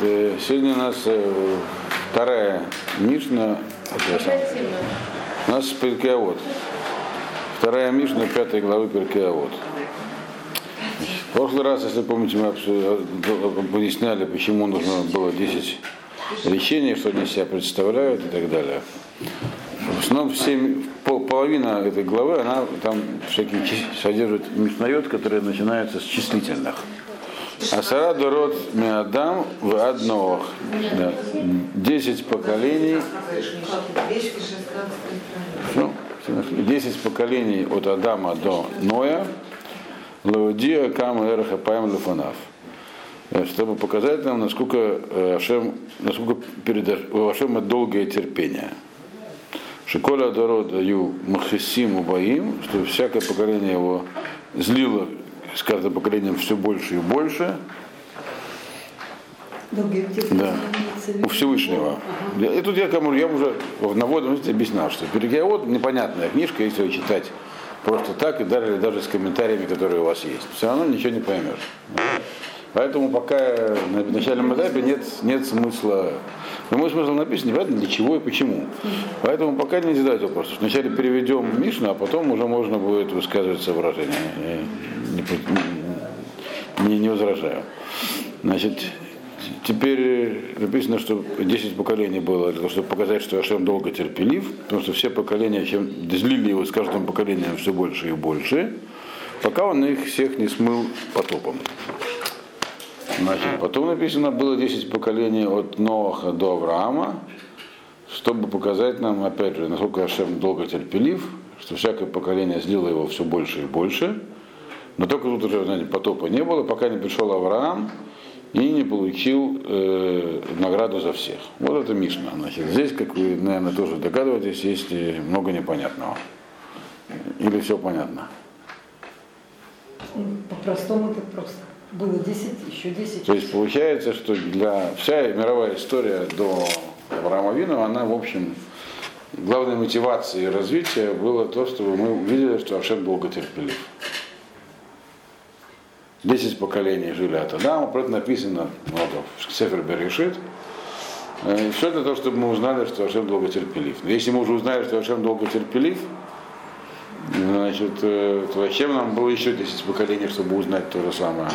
э, сегодня у нас э, вторая Мишна. У нас Перкеавод. Вторая Мишна пятой главы Перкеавод. В прошлый раз, если помните, мы объясняли, почему нужно было 10 речений, что они себя представляют и так далее. В основном все, пол, половина этой главы, она там всякие содержит мишнает, которые начинаются с числительных. Асара дород миадам в одно. Десять поколений. Ну, десять поколений от Адама до Ноя. Лаудия Кам Эрха Паем Лефанав. Чтобы показать нам, насколько Ашем, насколько перед у Ашема долгое терпение. Шиколя Дород даю Махисим Убаим, что всякое поколение его злило с каждым поколением все больше и больше. Да. У Всевышнего. Ага. И тут я кому я уже в наводном объяснял, что перекиот непонятная книжка, если ее читать просто так и даже, даже с комментариями, которые у вас есть. Все равно ничего не поймешь. Поэтому пока на начальном этапе нет, нет смысла. Прямой смысл написан, непонятно для чего и почему. Поэтому пока не задать вопрос. Вначале переведем Мишну, а потом уже можно будет высказывать соображения. Не, не, не возражаю. Значит, теперь написано, что 10 поколений было для того, чтобы показать, что Ашем долго терпелив, потому что все поколения, чем злили его с каждым поколением все больше и больше, пока он их всех не смыл потопом. Значит, потом написано, было 10 поколений от Ноаха до Авраама, чтобы показать нам, опять же, насколько Ашем долго терпелив, что всякое поколение злило его все больше и больше. Но только тут уже, знаете, потопа не было, пока не пришел Авраам и не получил э, награду за всех. Вот это Мишна. Значит, здесь, как вы, наверное, тоже догадываетесь, есть много непонятного. Или все понятно? По-простому это просто было 10, еще 10. То есть получается, что для вся мировая история до Авраама Вину, она, в общем, главной мотивацией развития было то, чтобы мы увидели, что Ашем долго терпелив. Десять поколений жили от Адама, про это написано много в Сефер Берешит. И все для того, чтобы мы узнали, что Ашем долго терпелив. Но если мы уже узнали, что Ашем долго терпелив, значит, э, зачем нам было еще 10 поколений, чтобы узнать то же самое?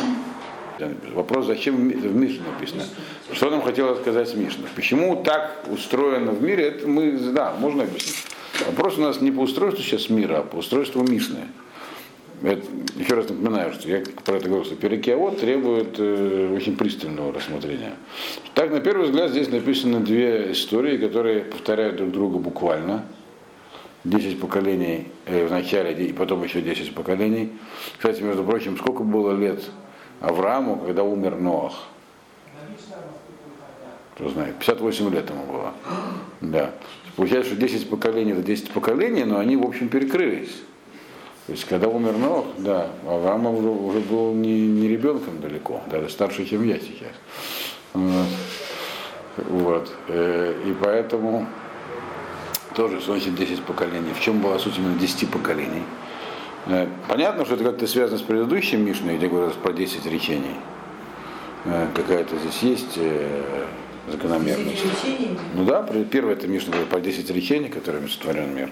Вопрос, зачем в Мишне написано? Что нам хотелось сказать Мишна? Почему так устроено в мире, это мы, да, можно объяснить. Вопрос у нас не по устройству сейчас мира, а по устройству Мишны. Это, еще раз напоминаю, что я про это говорил, что перекиавод требует э, очень пристального рассмотрения. Так, на первый взгляд, здесь написаны две истории, которые повторяют друг друга буквально. 10 поколений э, в начале и потом еще 10 поколений. Кстати, между прочим, сколько было лет Аврааму, когда умер Ноах? Кто знает, 58 лет ему было. Да. Получается, что 10 поколений это 10 поколений, но они, в общем, перекрылись. То есть, когда умер Ноах, да, Авраам уже, уже был не, не ребенком далеко, даже старше, чем я сейчас. Вот. вот. Э, и поэтому тоже значит 10 поколений. В чем была суть именно 10 поколений? Э, понятно, что это как-то связано с предыдущим Мишной, где говорилось про 10 речений. Э, какая-то здесь есть э, закономерность. Ну да, первое это Мишна говорит про 10 речений, которыми сотворен мир.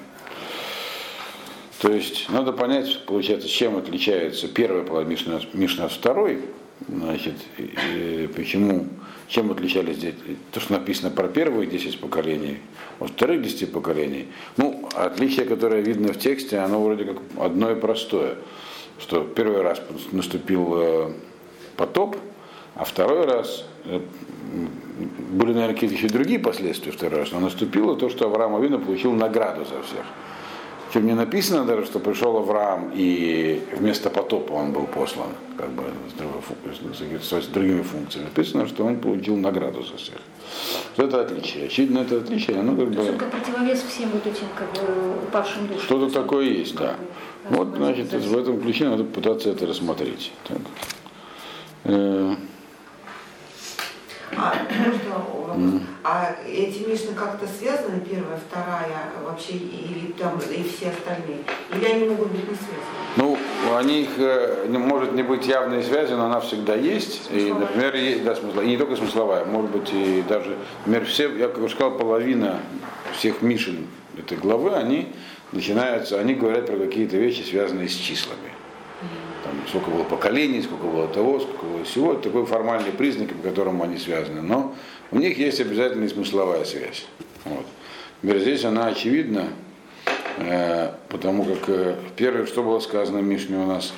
То есть надо понять, получается, чем отличается первая половина Мишна, Мишна от второй, значит, и почему чем отличались дети? То, что написано про первые 10 поколений, от вторых 10 поколений. Ну, отличие, которое видно в тексте, оно вроде как одно и простое. Что первый раз наступил э, потоп, а второй раз э, были, наверное, какие-то еще другие последствия второй раз, но наступило то, что Авраам Авина получил награду за всех. Чем не написано даже, что пришел Авраам и вместо потопа он был послан, как бы с, другими функциями. Написано, что он получил награду за всех. Это отличие? Очевидно, это отличие, оно как бы... Это противовес всем вот этим как бы упавшим душам. Что-то такое есть, да. Вот, значит, в этом ключе надо пытаться это рассмотреть. Так. А, можно, а эти Мишны как-то связаны, первая, вторая, вообще, или там, и все остальные? Или они могут быть не связаны? Ну, У них э, может не быть явной связи, но она всегда есть. И, например, и, да, смысла- и не только смысловая, может быть и даже, например, все, я как уже сказал, половина всех Мишин этой главы, они начинаются, они говорят про какие-то вещи, связанные с числами. Там, сколько было поколений, сколько было того, сколько было всего. Это такой формальный признак, по которому они связаны. Но у них есть обязательно и смысловая связь. Вот. Здесь она очевидна, э, потому как э, первое, что было сказано в Мишне у нас,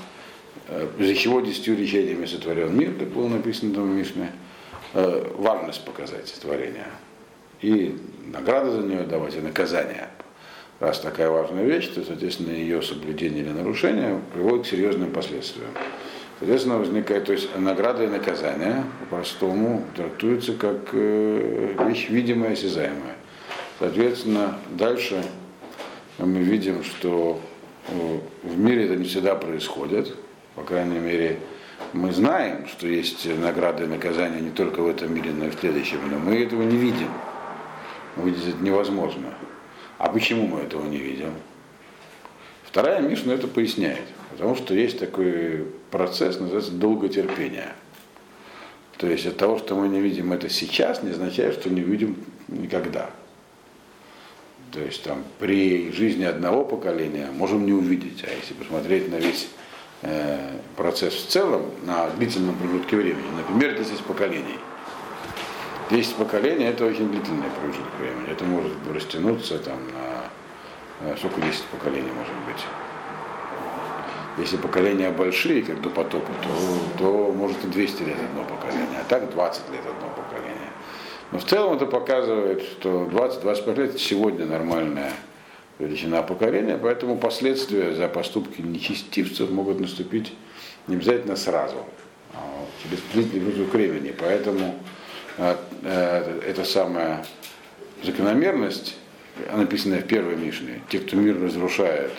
э, из-за чего десятью речениями сотворен мир, как было написано там в Мишне, важность показать творения. И награды за нее давать, и наказание. Раз такая важная вещь, то, соответственно, ее соблюдение или нарушение приводит к серьезным последствиям. Соответственно, возникает, то есть награда и наказание по-простому трактуются как э, вещь видимая, осязаемая. Соответственно, дальше мы видим, что э, в мире это не всегда происходит. По крайней мере, мы знаем, что есть награды и наказания не только в этом мире, но и в следующем, но мы этого не видим. Увидеть это невозможно. А почему мы этого не видим? Вторая Мишна это поясняет. Потому что есть такой процесс, называется долготерпение. То есть от того, что мы не видим это сейчас, не означает, что не видим никогда. То есть там при жизни одного поколения можем не увидеть, а если посмотреть на весь э, процесс в целом, на длительном промежутке времени, например, 10 поколений. 10 поколений это очень длительный промежуток времени. Это может растянуться там на э, сколько 10 поколений может быть. Если поколения большие, как до потопа, то, то может и 200 лет одно поколение, а так 20 лет одно поколение. Но в целом это показывает, что 20-25 лет сегодня нормальная величина поколения, поэтому последствия за поступки нечестивцев могут наступить не обязательно сразу, а через длительный промежуток времени. Поэтому эта самая закономерность, написанная в первой Мишне, те, кто мир разрушает,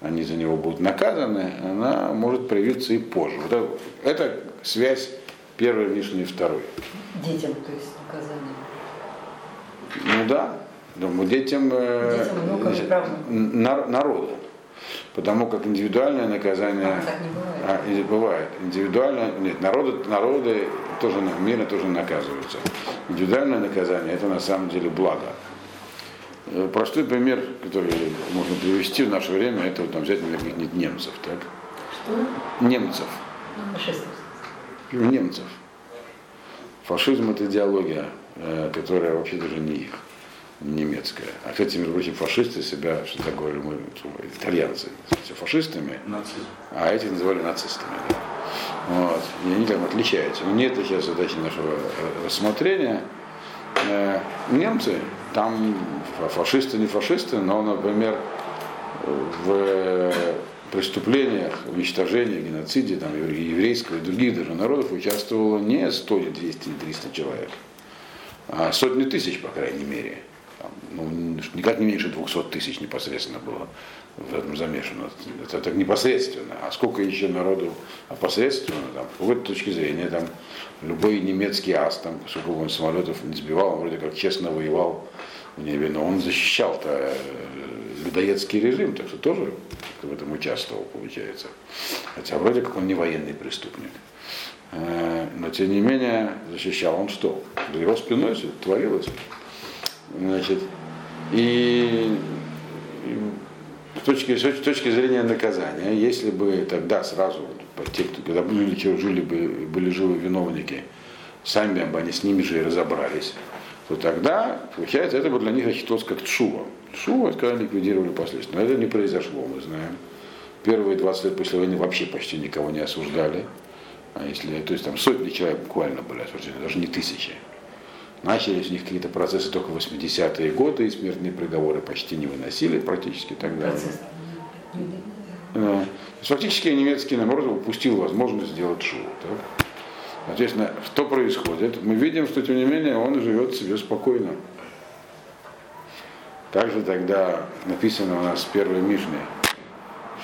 они за него будут наказаны, она может проявиться и позже. Вот это, это связь первой Мишны и второй. Детям, то есть наказание. Ну да, думаю, детям, э, Детям на- народу. Потому как индивидуальное наказание А, не бывает. а, бывает. Индивидуально, нет, народы, народы тоже, мира тоже наказываются. Индивидуальное наказание это на самом деле благо. Э, Простой пример, который можно привести в наше время, это вот, там, взять, например, немцев. Так? Что? Немцев. Фашистов. немцев. Фашизм это идеология, э, которая вообще даже не их, немецкая. А, кстати, между прочим, фашисты себя, что такое, мы, итальянцы, все фашистами, а этих называли нацистами. да. Вот. И они там отличаются. Но не это сейчас задача нашего э, рассмотрения. Э, Немцы, там фа- фашисты, не фашисты, но, например, в преступлениях, уничтожении, геноциде там, евре- еврейского и других даже народов участвовало не 100, не 200, не 300 человек, а сотни тысяч, по крайней мере. Там, ну, никак не меньше 200 тысяч непосредственно было в этом замешано. Это так непосредственно. А сколько еще народу опосредственно, там, с какой-то зрения, там, любой немецкий ас, там, сколько он самолетов не сбивал, он вроде как честно воевал в небе, но он защищал-то э, людоедский режим, так что тоже в этом участвовал, получается. Хотя вроде как он не военный преступник. Э, Но тем не менее защищал он что? За его спиной творилось. Значит, и, и с точки, с точки зрения наказания, если бы тогда сразу, те, кто, когда были, жили бы, были живы виновники, сами бы они с ними же и разобрались, то тогда, получается, это бы для них рассчитывалось как. Чува, это когда ликвидировали последствия. Но это не произошло, мы знаем. Первые 20 лет после войны вообще почти никого не осуждали. А если, то есть там сотни человек буквально были осуждены, даже не тысячи. Начались у них какие-то процессы только в 80-е годы, и смертные приговоры почти не выносили практически тогда. Процесс. Да. То есть Фактически немецкий народ упустил возможность сделать шоу. Так? Соответственно, что происходит? Мы видим, что тем не менее он живет себе спокойно. Также тогда написано у нас в первой Мишне,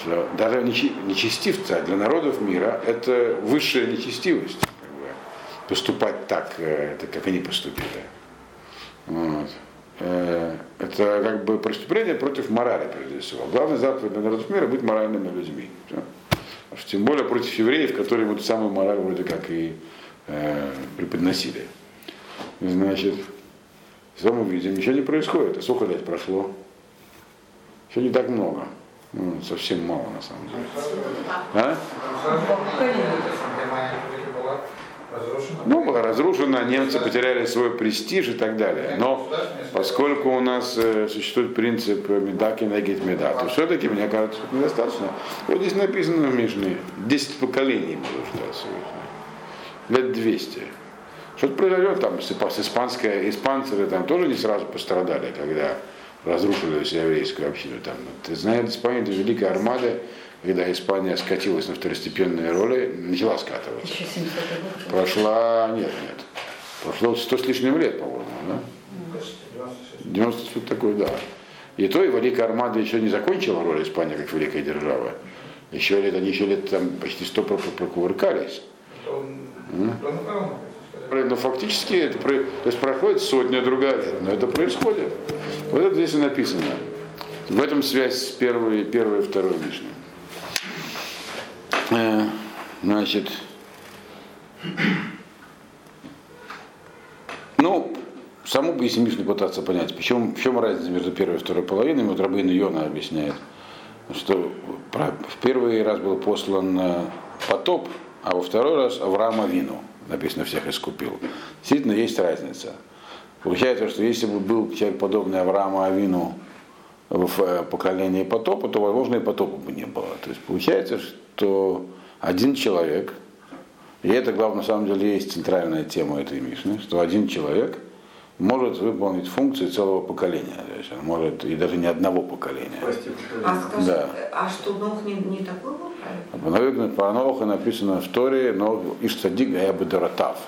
что даже нечи- нечестивцы, а для народов мира это высшая нечестивость. Поступать так, это как они поступили. Вот. э, это как бы преступление против морали, прежде всего. Главный заповедь для народов мира быть моральными людьми. Все. Тем более против евреев, которые вот самую мораль вроде как и э, преподносили. Значит, что мы видим? Ничего не происходит. А сколько лет прошло? Еще не так много. Ну, совсем мало на самом деле. А? Ну, была разрушена, немцы потеряли свой престиж и так далее. Но поскольку у нас э, существует принцип медаки нагит меда, то все-таки, мне кажется, недостаточно. Вот здесь написано в Мишне, 10 поколений было ждать Лет 200. Что-то произойдет там с, с испанской, испанцы там тоже не сразу пострадали, когда разрушили всю еврейскую общину. Там. Ты знаешь, Испания это великая армада, когда Испания скатилась на второстепенные роли, начала скатываться. Еще 700 год. Прошла, нет, нет, прошло 100 с лишним лет, по-моему, да? 90 что такое, да. И то, и Великая Армада еще не закончила роль Испании как великая держава. Еще лет, они еще лет там почти сто прокувыркались. Но фактически это то есть проходит сотня другая но это происходит. Вот это здесь и написано. В этом связь с первой, первой и второй Мишной. Э, значит, ну, саму если Мишну пытаться понять, почему, в чем разница между первой и второй половиной, вот Рабин Йона объясняет, что в первый раз был послан э, потоп, а во второй раз Авраама Вину, написано, всех искупил. Действительно, есть разница. Получается, что если бы был человек подобный Аврааму Авину в э, поколении потопа, то, возможно, и потопа бы не было. То есть получается, что один человек, и это, главное, на самом деле, есть центральная тема этой Мишны, что один человек может выполнить функции целого поколения. То есть он может и даже не одного поколения. А скажи, Да. а что Нох не, не такой был правильно? Наверное, про Ноха написано в Торе, но Иштадик Ябедоратав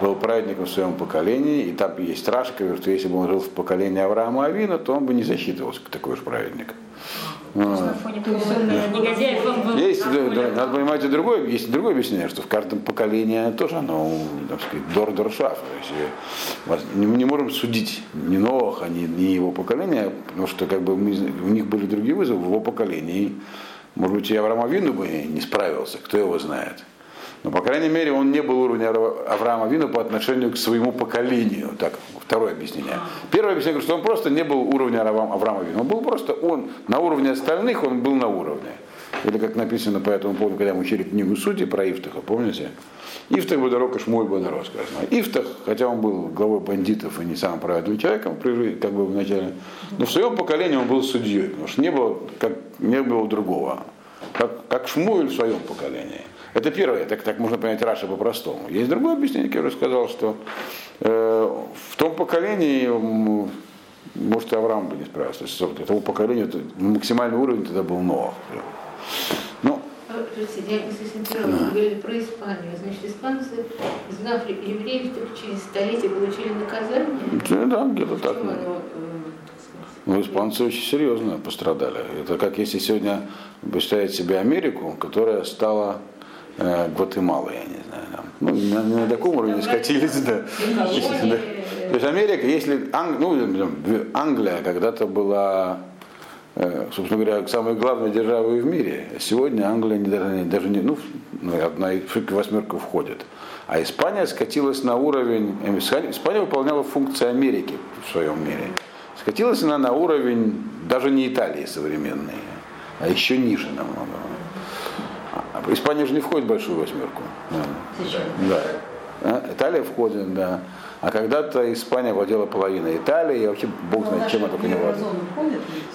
был праведником в своем поколении, и там есть Рашка, что если бы он жил в поколении Авраама Авина, то он бы не засчитывался как такой уж праведник. Есть, да, прогулял. надо понимать и другое, есть и другое объяснение, что в каждом поколении тоже оно, так сказать, дор доршаф. То есть, э, не- мы не можем судить ни Ноха, ни, ни его поколения, потому что как бы мы, у них были другие вызовы в его поколении. Может быть, и Авраам Авину бы не справился, кто его знает. Но, по крайней мере, он не был уровня Авра- Авраама Вину по отношению к своему поколению. Так, второе объяснение. Первое объяснение, что он просто не был уровня Авраама Вину. Он был просто, он на уровне остальных, он был на уровне. Или как написано по этому поводу, когда мы учили книгу Судьи про Ифтаха, помните? Ифтах Бодорок и Шмуль Бодорок, сказано. Ифтах, хотя он был главой бандитов и не самым праведным человеком, как бы вначале, но в своем поколении он был судьей, потому что не было, как, не было другого. Как, как Шмуэль в своем поколении. Это первое, так, так можно понять Раша по-простому. Есть другое объяснение, уже сказал, что э, в том поколении может, и Авраам бы не справился. То есть того поколения это максимальный уровень тогда был Ноах. Ну, Простите, я не совсем поняла, вы говорили про Испанию. Значит, испанцы, изгнав евреев, только через столетия получили наказание? да, где-то так. Оно, э, так Ну, испанцы очень серьезно пострадали. Это как если сегодня представить себе Америку, которая стала э, Гватемалой, я не знаю. Там. Ну, не на таком уровне скатились, да. То есть Америка, если Ан- ну, Англия когда-то была, э, собственно говоря, самой главной державой в мире. Сегодня Англия не, даже, не- даже не, ну, ну, одна из в восьмерку входит. А Испания скатилась на уровень, э, Испания выполняла функции Америки в своем мире. Скатилась она на уровень даже не Италии современной, а еще ниже намного. Испания же не входит в большую восьмерку. Да. А, Италия входит, да. А когда-то Испания владела половиной Италии, и вообще бог знает, чем она только не владела.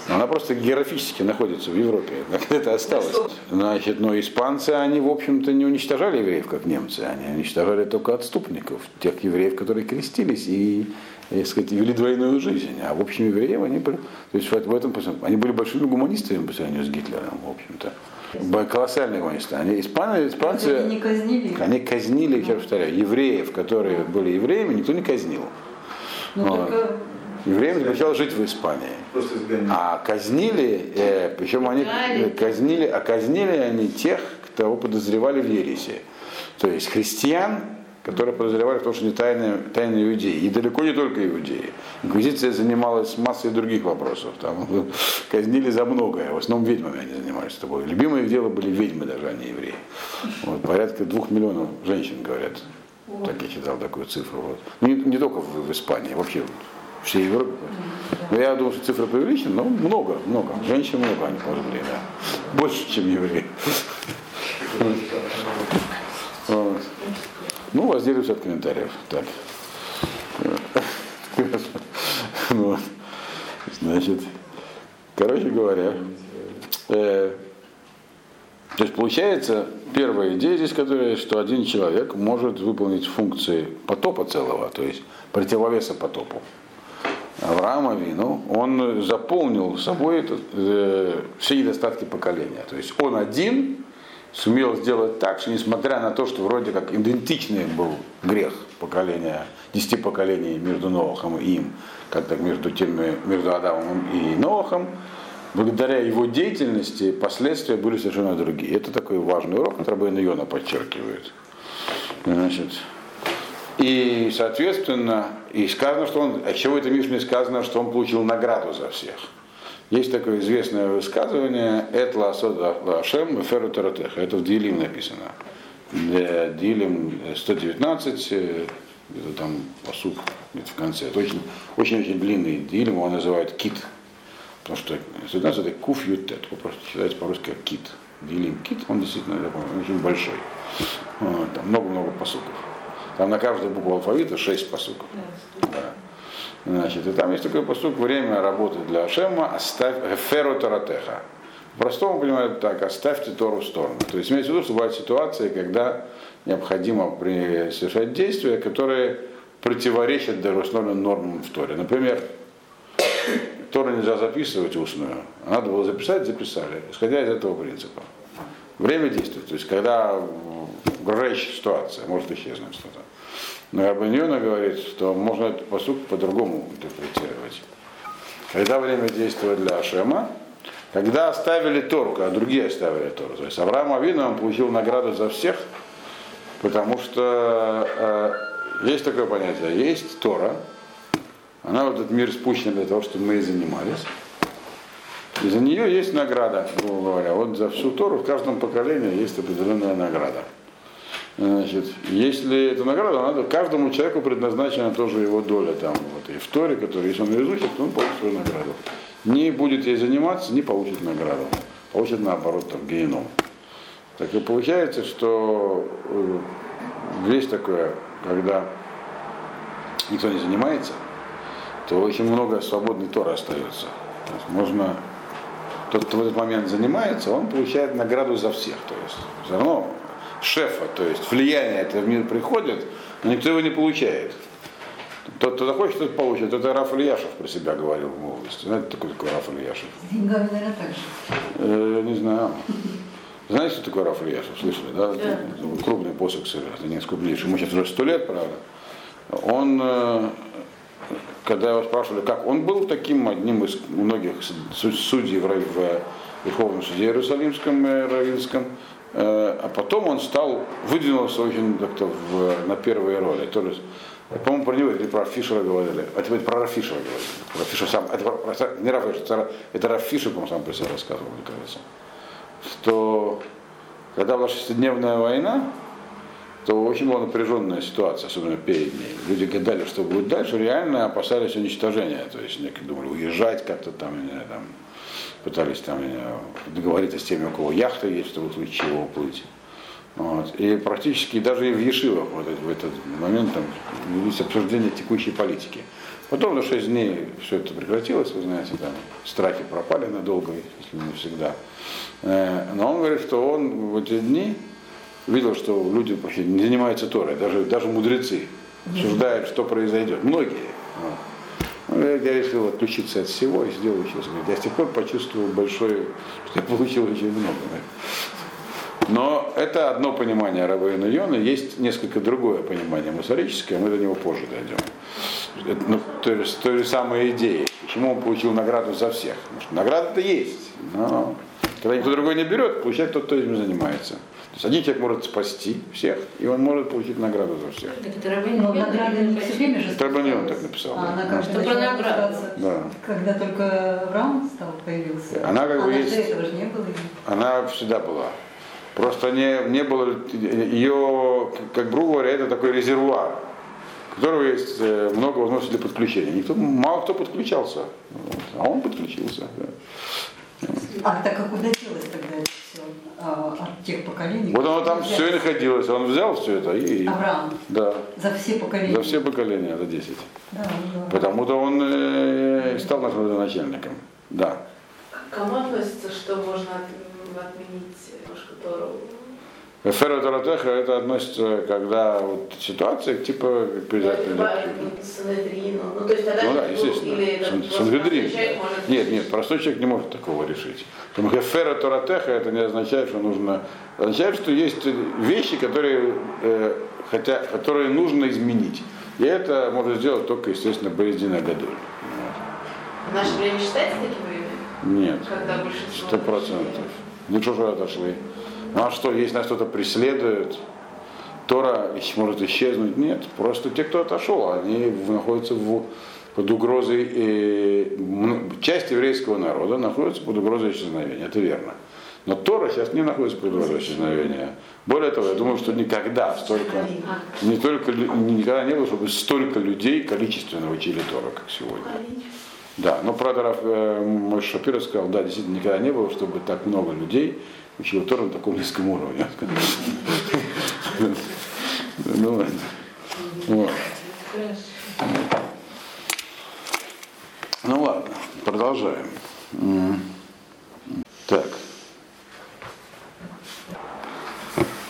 Она просто географически находится в Европе, как это осталось. Значит, но испанцы, они, в общем-то, не уничтожали евреев, как немцы, они уничтожали только отступников, тех евреев, которые крестились и, так сказать, вели двойную жизнь. А в общем, евреев они были, то есть в этом, они были большими гуманистами по сравнению с Гитлером, в общем-то. Колоссальные гуманисты. Они, испаны, испанцы, Они не казнили они казнили, еще повторяю, евреев, которые были евреями, никто не казнил. Ну, Вот. только Евреям запрещалось жить в Испании. А казнили, э, причем они казнили, а казнили они тех, кого подозревали в ереси. То есть христиан которые подозревали в том, что они тайные, тайные иудеи. И далеко не только иудеи. Инквизиция занималась массой других вопросов. Там казнили за многое. В основном ведьмами они занимались. Это было. Любимое дело были ведьмы даже, а не евреи. Вот, порядка двух миллионов женщин, говорят. Так я читал такую цифру. Вот. Ну, не, не только в, в Испании, вообще в всей Европе. Но я думаю, что цифра преувеличена, но много, много. Женщин много они пожгли, да. Больше, чем евреи. Вот. Ну, воздерживаюсь от комментариев. Так. Вот. Значит, короче говоря, э, то есть получается, первая идея здесь, которая, что один человек может выполнить функции потопа целого, то есть противовеса потопу. Авраама Вину, он заполнил собой этот, э, все недостатки поколения. То есть он один сумел сделать так, что несмотря на то, что вроде как идентичный был грех поколения, десяти поколений между Ноахом и им, как так между теми, между Адамом и Ноахом, благодаря его деятельности последствия были совершенно другие. Это такой важный урок, который Бен Йона подчеркивает. Значит, и, соответственно, и сказано, что он, а чего это Мишне сказано, что он получил награду за всех. Есть такое известное высказывание «Эт ласода лашем феру таратеха». Это в Дилим написано. Дилим 119, это там посуд где в конце. Это очень, очень, очень длинный Дилим, его называют кит. Потому что 119 это куф ютет, просто считается по-русски как кит. Дилим кит, он действительно я помню, очень большой. Вот, там много-много посуков. Там на каждую букву алфавита шесть посуков. Да. Значит, и там есть такой посук, время работы для Ашема, оставь феру таратеха. По-простому понимают так, оставьте Тору в сторону. То есть имеется в виду, что бывают ситуации, когда необходимо совершать действия, которые противоречат даже установленным нормам в Торе. Например, Тору нельзя записывать устную, а надо было записать, записали, исходя из этого принципа. Время действует, то есть когда угрожающая ситуация, может исчезнуть что-то. Но Рабаньона говорит, что можно этот посуд по-другому интерпретировать. Когда время действия для Ашема, когда оставили Тору, а другие оставили Тору. То есть Авраам Авина он получил награду за всех, потому что э, есть такое понятие, есть Тора, она в этот мир спущена для того, чтобы мы и занимались. И за нее есть награда, грубо говоря. Вот за всю Тору в каждом поколении есть определенная награда. Значит, если эта награда, надо каждому человеку предназначена тоже его доля там, вот, и в Торе, который, если он ее изучит, то он получит свою награду. Не будет ей заниматься, не получит награду. Получит наоборот там геном. Так и получается, что есть такое, когда никто не занимается, то очень много свободной Торы остается. То есть можно тот, кто в этот момент занимается, он получает награду за всех. То есть все равно шефа, то есть влияние это в мир приходит, но никто его не получает. Тот, кто захочет, тот получит. Это Раф Ильяшев про себя говорил в молодости. Знаете, такой такой Раф Ильяшев? Деньгами, наверное, так же. Э, не знаю. Знаете, что такое Раф Ильяшев? Слышали, да? Да. Крупный посох, это не крупнейший. Ему сейчас уже сто лет, правда. Он, э, когда его спрашивали, как, он был таким одним из многих судей в, в Верховном суде Иерусалимском, э, Равинском, а потом он стал, выдвинулся очень как-то в, на первые роли. То есть, по-моему, про него или про Фишера говорили. А теперь про Рафишера говорили. Про Фишера сам. Это, про, не Рафишер, это, Рафишер, по-моему, сам про себя рассказывал, мне кажется. Что когда была шестидневная война, то очень была напряженная ситуация, особенно перед ней. Люди гадали, что будет дальше, реально опасались уничтожения. То есть некие думали уезжать как-то там, не знаю, там пытались там договориться с теми, у кого яхта есть, чтобы в случае чего уплыть. Вот. И практически даже и в Ешивах вот в этот момент там велись обсуждения текущей политики. Потом за шесть дней все это прекратилось, вы знаете, там страхи пропали надолго, если не всегда. Э, но он говорит, что он в эти дни видел, что люди вообще не занимаются Торой, даже, даже мудрецы обсуждают, что произойдет. Многие. Вот. Ну, я, решил отключиться от всего и сделал еще говорит, Я с тех пор почувствовал большое, что я получил очень много. Но это одно понимание Равейна Йона, есть несколько другое понимание мусорическое, мы до него позже дойдем. Это, ну, то есть той же самой идеи. Почему он получил награду за всех? Награда-то есть, но когда никто другой не берет, получает тот, кто этим занимается. Есть один человек может спасти всех, и он может получить награду за всех. Так это Рабейн Но Йона награда или не все время же Это Рабейн Йона спускалась. так написал, А да. она как Что бы про награду. Да. когда только Авраам стал появился. Она как бы до есть- этого же не было. Она всегда была. Просто не, не было ее, как грубо говоря, это такой резервуар, у которого есть э, много возможностей для подключения. Никто, мало кто подключался, вот, а он подключился. да. А так а куда делось тогда от тех поколений? Вот оно там Взял все и находилось, он взял все это и, Авраам да, за все поколения. за все поколения, за 10. Да, да. Потому-то он э, стал нашим родоначальником. Да. К кому относится, что можно от- отменить Пашку Тору? Ферро Таратеха это относится, когда вот ситуация типа Ну, это Санедрину. Ну, то есть тогда Ну да, ну, естественно. или Сангедрин. может Нет, нет, простой человек не может такого решить. Потому что фера торатеха это не означает, что нужно. Означает, что есть вещи, которые, э, хотя, которые нужно изменить. И это может сделать только, естественно, Боездина Гадоль. В наше время считается таким временем? Нет, сто процентов. Ну что же отошли? Ну а что, если нас кто-то преследует, Тора может исчезнуть? Нет, просто те, кто отошел, они находятся в, под угрозой, э, часть еврейского народа находится под угрозой исчезновения, это верно. Но Тора сейчас не находится под угрозой исчезновения. Более того, я думаю, что никогда столько, не только, никогда не было, чтобы столько людей количественно учили Тора, как сегодня. Да, но правда э, мой Шапира сказал, да, действительно никогда не было, чтобы так много людей учило Тору на таком низком уровне. Ну ладно. Ну ладно, продолжаем. Так.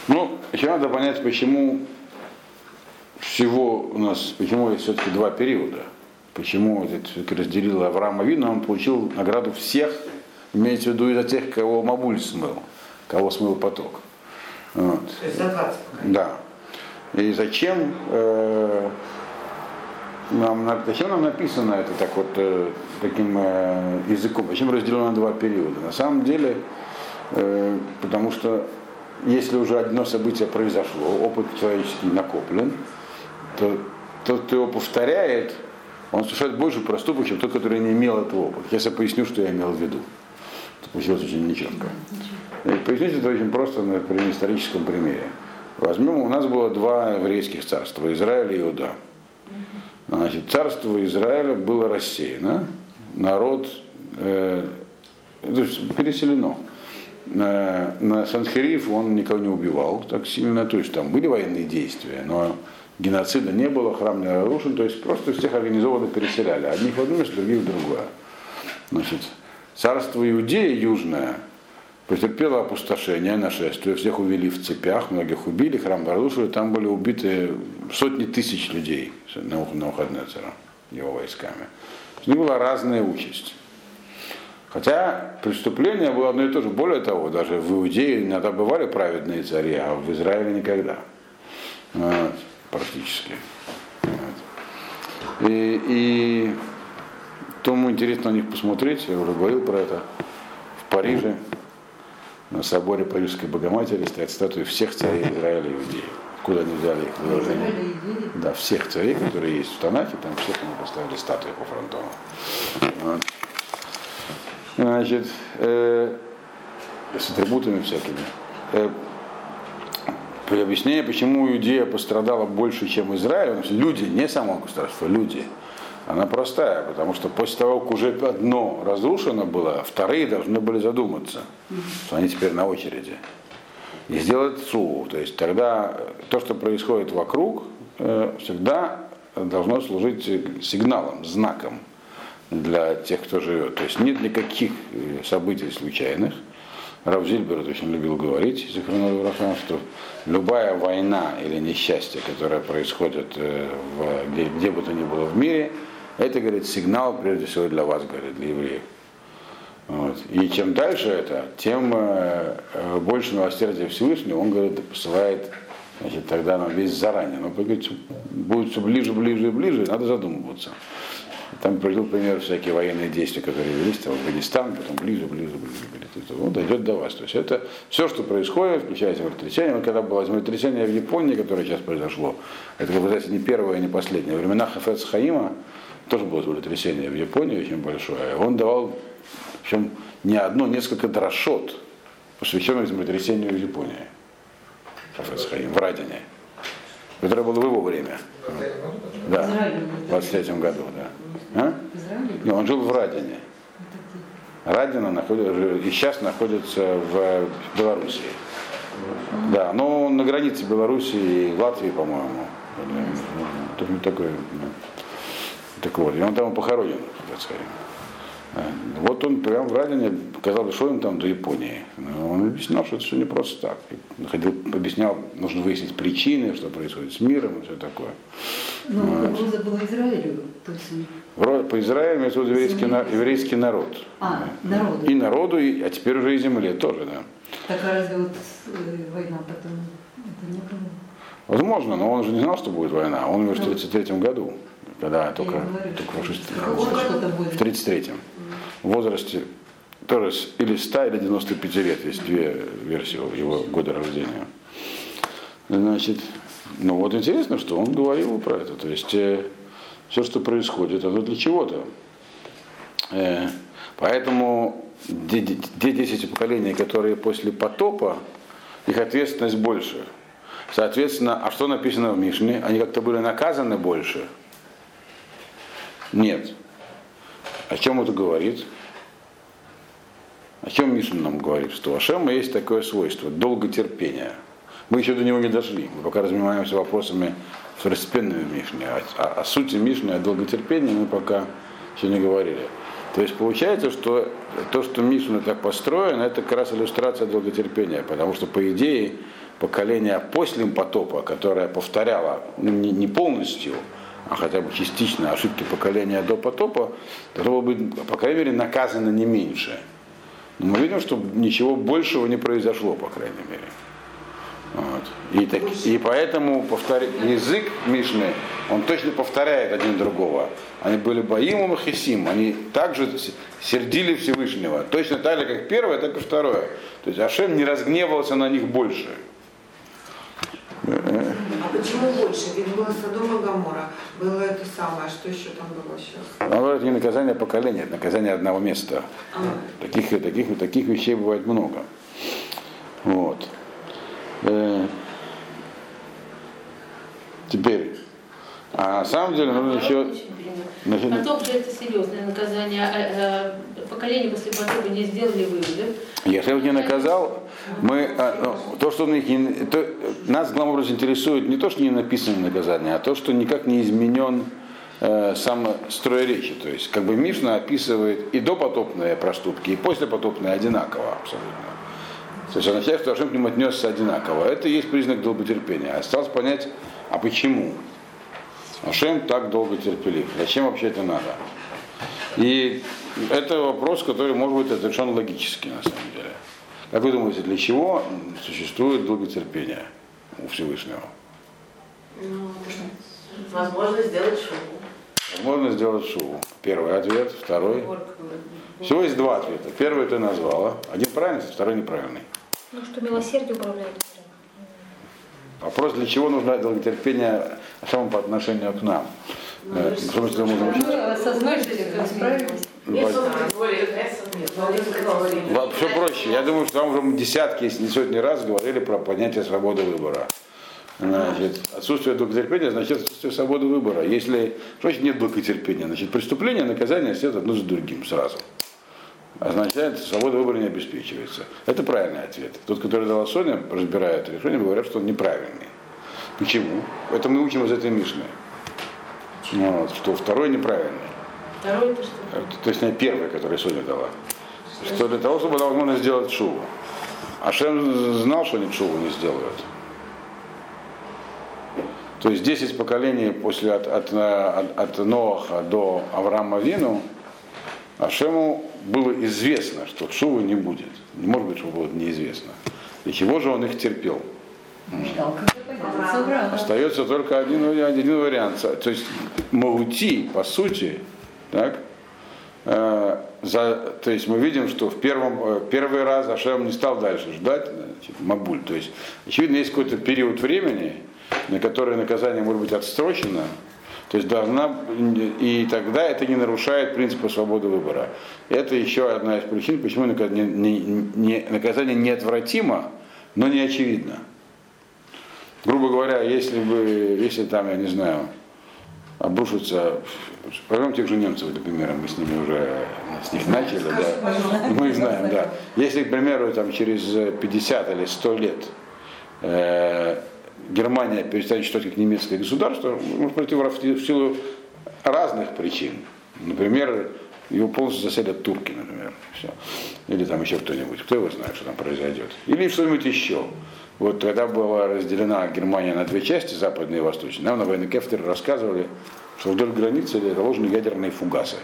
Ну, еще надо понять, почему всего у нас, почему есть все-таки два периода. Почему этот разделил Авраама Вину, он получил награду всех, имеется в виду из-за тех, кого Мабуль смыл, кого смыл поток. Вот. То есть за 20 поколений. Да. И зачем, э, нам, на- зачем нам написано это так вот э, таким э, языком? Зачем разделено на два периода? На самом деле, э, потому что если уже одно событие произошло, опыт человеческий накоплен, то тот, кто его повторяет, он совершает больше проступок, чем тот, который не имел этого опыта. Сейчас я поясню, что я имел в виду. Это получилось очень нечетко. Пояснить это очень просто на при- историческом примере. Возьмем, у нас было два еврейских царства, Израиль и Иуда. Значит, царство Израиля было рассеяно, народ э, переселено. На, на Санхериф он никого не убивал так сильно, то есть там были военные действия, но геноцида не было, храм не разрушен, то есть просто всех организованно переселяли, одних в одно место, других в другое. Значит, царство Иудеи южное потерпело опустошение, нашествие, всех увели в цепях, многих убили, храм разрушили, там были убиты сотни тысяч людей Навуходнецера, его войсками. У них была разная участь. Хотя преступление было одно и то же. Более того, даже в Иудее иногда бывали праведные цари, а в Израиле никогда. Вот, практически. Вот. И, и тому интересно на них посмотреть, я уже говорил про это, в Париже, на соборе Парижской Богоматери стоят статуи всех царей Израиля и Иудеи. Куда они взяли их Иудеи. Да, всех царей, которые есть в Танахе, там всех они поставили статуи по фронтону. Вот. Значит, э, с атрибутами всякими. Э, при объяснении, почему Иудея пострадала больше, чем Израиль, люди, не само государство, люди, она простая, потому что после того, как уже одно разрушено было, вторые должны были задуматься, что они теперь на очереди. И сделать суву. То есть тогда то, что происходит вокруг, э, всегда должно служить сигналом, знаком для тех, кто живет. То есть нет никаких э, событий случайных. Рав Зильбер это очень любил говорить, что любая война или несчастье, которое происходит э, в, где, где бы то ни было в мире, это, говорит, сигнал, прежде всего, для вас, говорит, для евреев. Вот. И чем дальше это, тем э, э, больше милосердия Всевышнего, он, говорит, посылает, значит, тогда нам весь заранее. Но говорит, будет все ближе, ближе и ближе, надо задумываться. Там привел пример всякие военные действия, которые велись там, в Афганистан, потом ближе, ближе, ближе, ближе. Вот дойдет до вас. То есть это все, что происходит, включая землетрясение. Вот когда было землетрясение в Японии, которое сейчас произошло, это, как знаете, не первое не последнее. Во времена Хафец Хаима тоже было землетрясение в Японии очень большое. Он давал, причем не одно, несколько дрошот, посвященных землетрясению в Японии. В Радине. Которое было в его время. Да, в 23 году, да. А? Не, он жил в Радине. Радина находится, и сейчас находится в Белоруссии. Да, но он на границе Белоруссии и Латвии, по-моему. Или, Такой, да. Так вот, и он там похоронен, так сказать. Вот он прямо в Радине казалось, что им там до Японии. Но он объяснял, что это все не просто так. Ходил, объяснял, нужно выяснить причины, что происходит с миром и все такое. Ну, угроза была Израилю. То есть... По Израилю имеется в виду еврейский, на- еврейский народ. А, народу. И народу, и- а теперь уже и земле тоже, да. Так а разве вот э, война потом это не было? Возможно, но он же не знал, что будет война. Он умер в 1933 году, когда только, Я только что-то будет. В 1933 в возрасте тоже или 100, или 95 лет. Есть две версии его года рождения. Значит, ну вот интересно, что он говорил про это. То есть все, что происходит, оно для чего-то. Э, поэтому те, те 10 поколений, которые после потопа, их ответственность больше. Соответственно, а что написано в Мишне? Они как-то были наказаны больше? Нет. О чем это говорит? О чем Мишна нам говорит? Что у Ашема есть такое свойство, долготерпение. Мы еще до него не дошли. Мы пока занимаемся вопросами второстепенными Мишни. А, а- о сути Мишни, о долготерпении мы пока еще не говорили. То есть получается, что то, что Мишна так построено, это как раз иллюстрация долготерпения. Потому что, по идее, поколение после потопа, которое повторяло ну, не, не полностью, а хотя бы частично ошибки поколения до потопа, должно быть, по крайней мере, наказано не меньше. Но мы видим, что ничего большего не произошло, по крайней мере. Вот. И, так, и поэтому повтор... язык Мишны, он точно повторяет один другого. Они были Баимом и Хисим, они также сердили Всевышнего. Точно так же, как первое, так и второе. То есть Ашем не разгневался на них больше. А почему больше? Ведь было Содома Гамора, было это самое, что еще там было сейчас? Он говорит, не наказание поколения, это наказание одного места. Таких, таких, таких вещей бывает много. Вот. Э, Теперь, а на самом деле нужно еще... значит, Потом же это серьезное наказание. А, а, Поколение после потопа не сделали выводы. Если я их не наказал, мы, а, ну, то, что них не- то, нас главным образом интересует не то, что не написано наказание, а то, что никак не изменен э, сам строй речи. То есть, как бы Мишна описывает и допотопные проступки, и послепотопные одинаково абсолютно. То есть означает, что Ашем к ним отнесся одинаково. Это и есть признак долготерпения. Осталось понять, а почему? Ашем так долго терпелив. Зачем вообще это надо? И это вопрос, который может быть отрешен логически, на самом деле. Как вы думаете, для чего существует долготерпение у Всевышнего? Возможно сделать шоу. Возможно сделать шоу. Первый ответ, второй. Всего есть два ответа. Первый ты назвала. Один правильный, второй неправильный. Ну, что милосердие управляет. Вопрос, для чего нужно долготерпение самому по отношению к нам? Можем- Ну, осознать, что сказал. Все проще. Я думаю, что там уже десятки, если не сотни раз говорили про понятие свободы выбора. Значит, отсутствие долготерпения значит отсутствие свободы выбора. Если значит нет долготерпения, значит преступление, наказание следует одно за другим сразу. Означает, свобода выбора не обеспечивается. Это правильный ответ. Тот, который дала Соня, разбирая это решение, говорят, что он неправильный. Почему? Это мы учим из этой Мишны. Вот, что второй неправильный. Второе это что? То есть не первый, который Соня дала. Что для того, чтобы была возможность сделать шуву. Ашем знал, что они шуву не сделают. То есть 10 поколений после от, от, от, от Ноаха до Авраама Вину Ашему было известно, что шувы не будет. Не может быть, что будет неизвестно. Для чего же он их терпел? Остается только один, один вариант. То есть Маути, по сути, Так? Э, за, то есть мы видим, что в первом, э, первый раз Ашем не стал дальше ждать, значит, Мабуль. То есть, очевидно, есть какой-то период времени, на который наказание может быть отстрочено, то есть должна, и тогда это не нарушает принципа свободы выбора. Это еще одна из причин, почему наказание неотвратимо, но не очевидно. Грубо говоря, если бы, если там, я не знаю, обрушится, возьмем тех же немцев, например, мы с ними уже, с них начали, да, мы знаем, да. Если, к примеру, там через 50 или 100 лет э, Германия перестанет считать как немецкое государство, может пройти в силу разных причин. Например, его полностью заселят турки, например. Все. Или там еще кто-нибудь. Кто его знает, что там произойдет. Или что-нибудь еще. Вот когда была разделена Германия на две части, западные и восточные, нам на военной кафедре рассказывали, что вдоль границы заложены ядерные фугасы.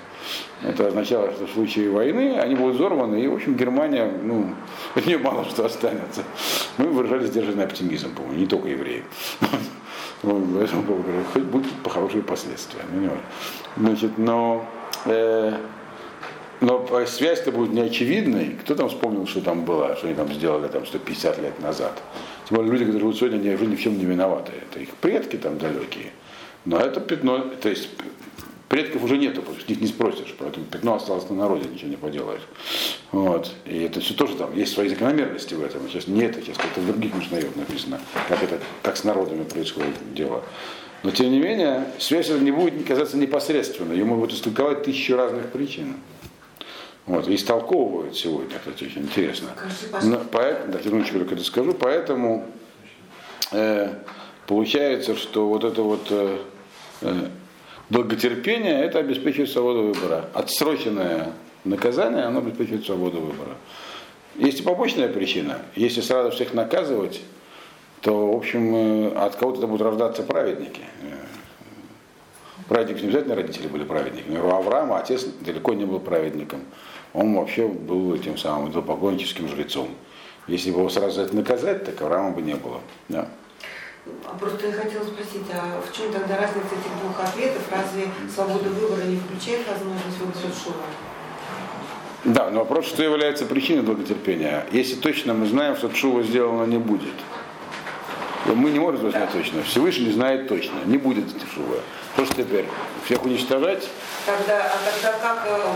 Это означало, что в случае войны они будут взорваны, и, в общем, Германия, ну, от нее мало что останется. Мы выражали сдержанный оптимизм, по-моему, не только евреи. Поэтому хоть будут по хорошие последствия. Ну, Значит, но, э, но связь-то будет неочевидной. Кто там вспомнил, что там было, что они там сделали там 150 лет назад? Тем более люди, которые живут сегодня, они уже ни в чем не виноваты. Это их предки там далекие. Но это пятно, то есть предков уже нету, потому что их не спросишь, поэтому пятно осталось на народе, ничего не поделаешь. Вот. И это все тоже там, есть свои закономерности в этом. Сейчас не это, сейчас это в других мишнаев написано, как это, как с народами происходит дело. Но тем не менее, связь не будет казаться непосредственно, ее могут истолковать тысячи разных причин. Вот, и истолковывают сегодня, это очень интересно. Но, поэтому, да, я только это скажу, поэтому э, Получается, что вот это вот э, э, долготерпение, это обеспечивает свободу выбора. Отсроченное наказание, оно обеспечивает свободу выбора. Есть и побочная причина. Если сразу всех наказывать, то, в общем, э, от кого-то будут рождаться праведники. Праведники не обязательно родители были праведниками. У Авраама отец далеко не был праведником. Он вообще был тем самым идолопоклонническим жрецом. Если бы его сразу это наказать, так Авраама бы не было. Да. А просто я хотела спросить, а в чем тогда разница этих двух ответов? Разве свобода выбора не включает возможность выбрать Шува? Да, но вопрос, что является причиной долготерпения. Если точно мы знаем, что Шува сделано не будет. Мы не можем знать точно. Всевышний знает точно. Не будет Шува. Что ж теперь? Всех уничтожать? Тогда, а тогда как... Э,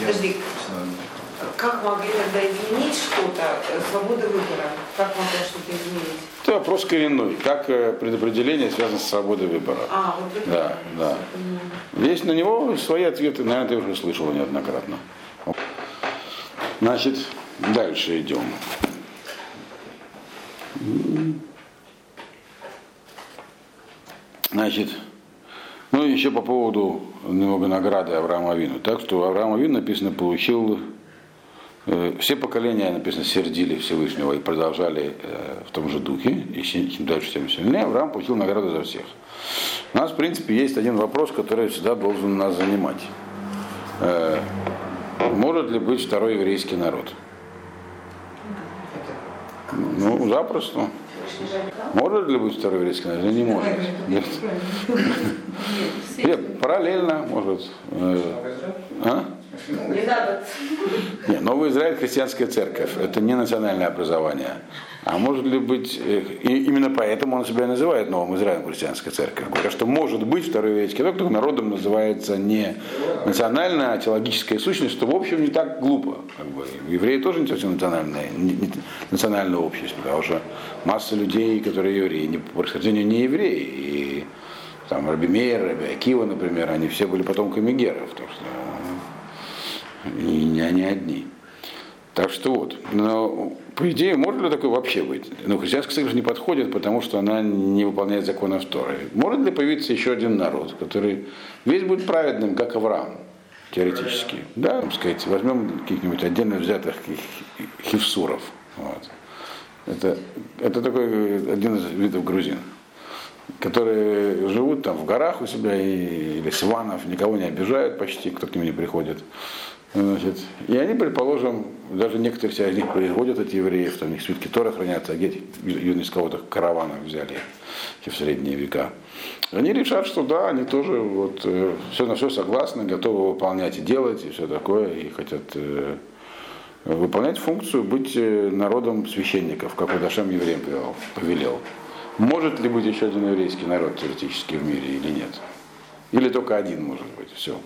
подожди, как могли тогда изменить что-то, э, свобода выбора? Как могла что-то изменить? Это вопрос коренной. Как э, предопределение связано с свободой выбора. А, вот это. Да, да. Есть на него свои ответы, наверное, ты уже слышал неоднократно. Значит, дальше идем. Значит, ну еще по поводу немного награды Авраама Авину. Так что Авраам Авин написано получил Э, все поколения, написано, сердили Всевышнего и продолжали э, в том же духе, и чем дальше, тем сильнее. Авраам получил награду за всех. У нас, в принципе, есть один вопрос, который всегда должен нас занимать. Э, может ли быть второй еврейский народ? Ну, запросто. Может ли быть второй еврейский народ? Не может. Нет. Нет, параллельно может. А? Не надо. Не, Новый Израиль христианская церковь. Это не национальное образование. А может ли быть, э, и именно поэтому он себя называет Новым Израилем христианская церковь. Говорят, что может быть второй еврейский народ, только народом называется не национальная, а теологическая сущность, что в общем не так глупо. Как бы. Евреи тоже не совсем национальная, не, не, национальное общество, потому что масса людей, которые евреи, не, по происхождению не евреи. И там Раби Мейер, Раби Акива, например, они все были потомками геров. Так что и не они одни. Так что вот, но по идее, может ли такое вообще быть? Ну, христианская церковь не подходит, потому что она не выполняет законов Торы. Может ли появиться еще один народ, который весь будет праведным, как Авраам, теоретически? Да, так сказать, возьмем каких-нибудь отдельно взятых хивсуров. Вот. Это, это такой один из видов грузин, которые живут там в горах у себя и, или сванов, никого не обижают почти, кто к ним не приходит. Значит, и они, предположим, даже некоторые из них производят эти евреев, там у них свитки Тора хранятся, а где из кого-то караванов взяли в средние века. Они решат, что да, они тоже вот, э, все на все согласны, готовы выполнять и делать, и все такое, и хотят э, выполнять функцию быть э, народом священников, как Удашем евреям повел- повелел. Может ли быть еще один еврейский народ теоретически в мире или нет? Или только один может быть, все.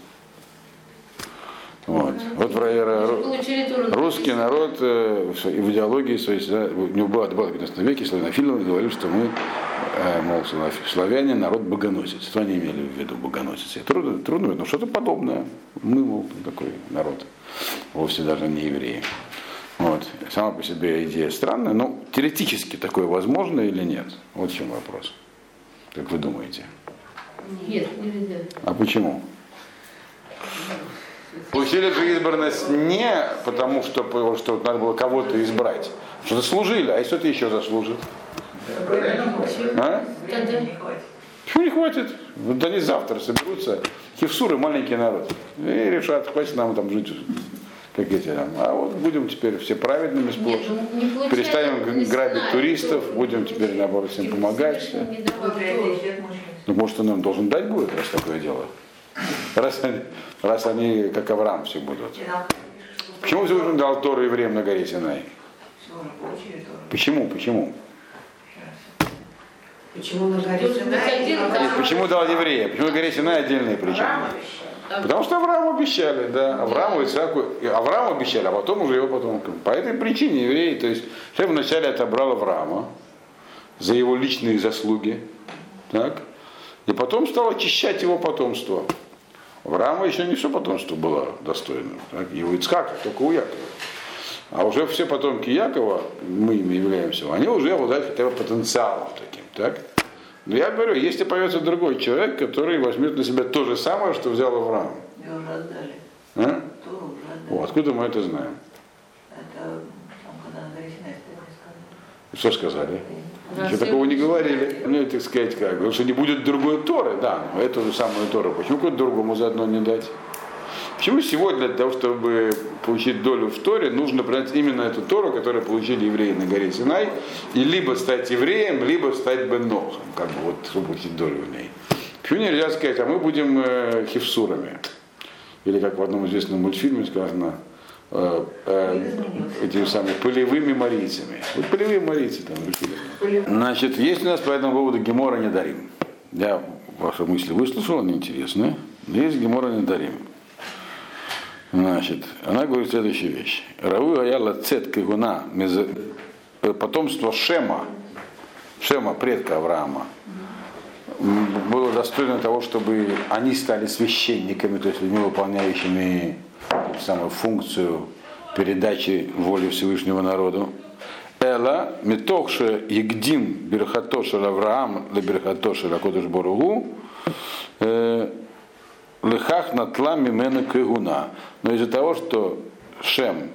Вот. Вот Тору. Русский народ э, в идеологии своей, всегда- у него было, было в 15 веке, славянофилы говорили, что мы, э, мол, славя- славяне, народ богоносец. Что они имели в виду богоносец? И Трудно, трудно, но что-то подобное. Мы, мол, такой народ, вовсе даже не евреи. Вот. Сама по себе идея странная, но теоретически такое возможно или нет? Вот в чем вопрос. Как вы думаете? Нет, нельзя. А почему? Получили же избранность не потому, что, что надо было кого-то избрать. Что заслужили, а если кто-то еще заслужит? А? Почему не хватит? Вот они завтра соберутся, хевсуры маленький народ, и решат, хватит нам там жить, как эти там. А вот будем теперь все праведными нет, сплошь. ну, не получается, Перестанем не грабить знаю, туристов, кто- будем теперь наоборот всем помогать. Ну, может, он нам должен дать будет, раз такое дело. Раз они, раз они как Авраам все будут. Почему Всевышний дал Тору евреям на горе Синай? Почему? Почему? Почему на горе Синай? Почему дал евреям? Почему на горе Синай отдельные причины? Потому что Аврааму обещали, да. Аврааму, Исааку, и Аврааму обещали, а потом уже его потомкам. По этой причине евреи, то есть Шем вначале отобрал Авраама за его личные заслуги, так, и потом стал очищать его потомство. Авраама еще не все потомство было достойным, так, и у Ицхака, только у Якова. А уже все потомки Якова, мы ими являемся, они уже обладают хотя бы потенциалом таким, так? Но я говорю, если появится другой человек, который возьмет на себя то же самое, что взял Авраам. Ее уже отдали. А? Туру уже отдали. О, откуда мы это знаем? Это там, когда на. Что сказали? Ничего такого не говорили. Ну, так сказать, как, потому что не будет другой Торы, да, но эту же самую Тору. Почему какой-то другому заодно не дать? Почему сегодня для того, чтобы получить долю в Торе, нужно принять именно эту Тору, которую получили евреи на горе Синай, и либо стать евреем, либо стать Бенохом, как бы вот, чтобы получить долю в ней. Почему нельзя сказать, а мы будем э, хевсурами? Или как в одном известном мультфильме сказано, э, э, этими самыми полевыми марийцами. Вот полевые марийцы там решили. Значит, есть у нас по этому поводу Гемора не дарим. Я ваши мысли выслушал, они интересные. Но есть Гемора не дарим. Значит, она говорит следующую вещь. Равы аяла цет кигуна потомство Шема, Шема, предка Авраама, было достойно того, чтобы они стали священниками, то есть людьми, выполняющими самую функцию передачи воли Всевышнего народу. Эла метохше егдим берхатошер Авраам ле берхатошер Акодыш Боругу э, лыхах натла мимена кыгуна. Но из-за того, что Шем,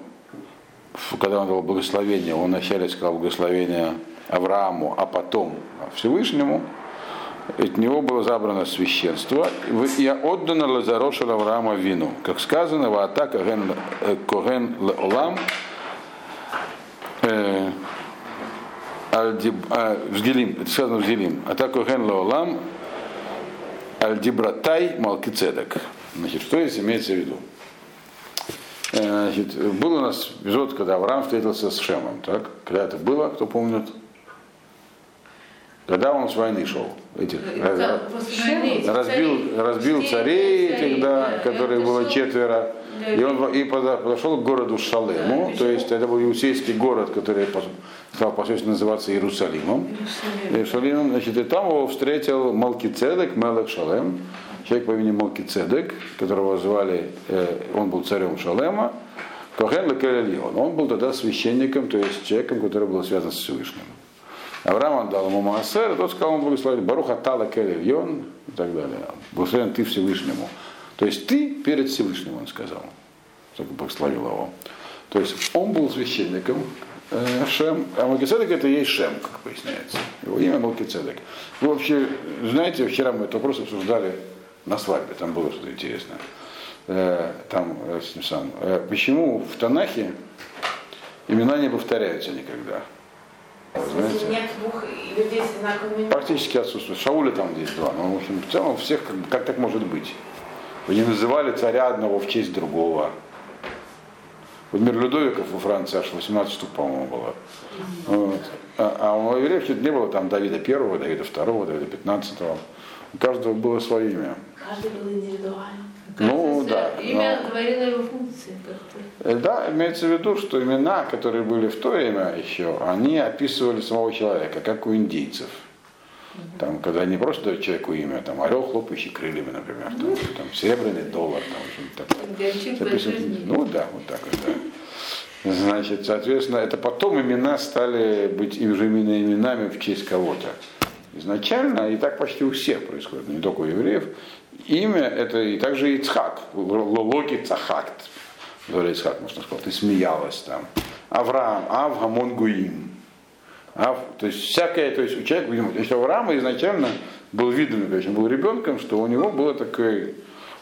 когда он дал благословение, он вначале сказал благословение Аврааму, а потом Всевышнему, от него было забрано священство, и отдано Лазароша Авраама вину. Как сказано, в атака Коген Олам, в Гелим, это сказано в Гелим, атака Коген Олам, Аль-Дибратай Малкицедек. Значит, что здесь имеется в виду? Э, Значит, был у нас эпизод, когда Авраам встретился с Шемом, так? Когда это было, кто помнит? Когда он с войны шел, этих, войны разбил, разбил царей, этих, да, он было четверо, и он и подо- подошел к городу Шалему, то есть это был иудейский город, который стал впоследствии называться Иерусалимом. Иерусалимом, значит, и там его встретил Малкицедек, Мелек Шалем, человек по имени Малкицедек, которого звали, э, он был царем Шалема, Коген Лекелельон. Он был тогда священником, то есть человеком, который был связан с Всевышним. Авраам отдал ему Маасер, тот сказал ему благословить Барух Атала Келельон и так далее. Благословен ты Всевышнему. То есть ты перед Всевышним, он сказал. Так благословил его. То есть он был священником, э, Шем, а Малкицедек это и есть Шем, как поясняется. Его имя Малкицедек. Вы вообще знаете, вчера мы этот вопрос обсуждали на свадьбе, там было что-то интересное. Э, Там, э, с самым, э, почему в Танахе имена не повторяются никогда? Знаете? Нет двух людей с одинаковыми именами. Практически отсутствует. Шауля там здесь два. Но, в общем, в целом всех, как, как так может быть? Вы не называли царя одного в честь другого. Например, Людовиков во Франции аж 18 штук, по-моему, было. Вот. А, а у евреев чуть не было там Давида первого, Давида второго, Давида пятнадцатого. У каждого было свое имя. Каждый был индивидуально. Ну, да, Имя но- говорило его функции как-то. Э, Да, имеется в виду, что имена, которые были в то время еще, они описывали самого человека, как у индейцев. Там, когда не просто дают человеку имя, там орел, хлопающий крыльями, например, там, там серебряный доллар, там что-нибудь такое. Жизни. Ну да, вот так вот, да. Значит, соответственно, это потом имена стали быть уже именно именами в честь кого-то. Изначально, и так почти у всех происходит, не только у евреев, имя это и также Ицхак, Локи Цахак, говорит Ицхак, можно сказать, ты смеялась там. Авраам, Авгамон Гуим. Ав, то есть всякое, то есть у человека, видимо, то есть Авраам изначально был видным, то есть он был ребенком, что у него было такой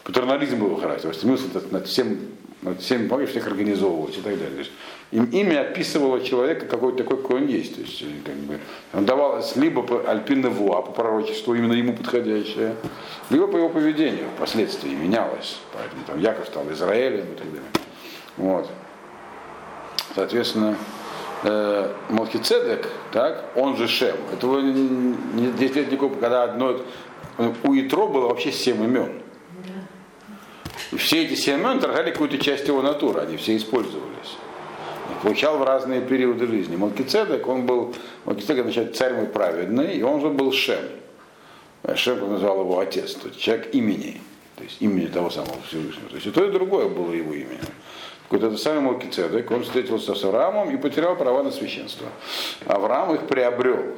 патернализм был характер, над- над всем, над всем, помнишь, всех организовывать и так далее. То есть им, имя описывало человека какой-то такой, какой он есть. То есть, э, как бы, он давалось либо по альпинневуа, по пророчеству, именно ему подходящее, либо по его поведению впоследствии менялось. Поэтому там Яков стал Израилем и так далее. Вот. Соответственно, э, Малкицедек, так, он же Шем. Этого не- здесь нет никакого, когда одно, у Итро было вообще семь имен. И все эти семь имен отражали какую-то часть его натуры, они все использовались. Получал в разные периоды жизни. Малкицедек, он был, Малкицедек, значит, царь мой праведный, и он же был Шем. Шем назвал его отец, то есть человек имени, то есть имени того самого Всевышнего. То есть и то, и другое было его именем. Вот это самый Малкицедек, он встретился с Авраамом и потерял права на священство. Авраам их приобрел.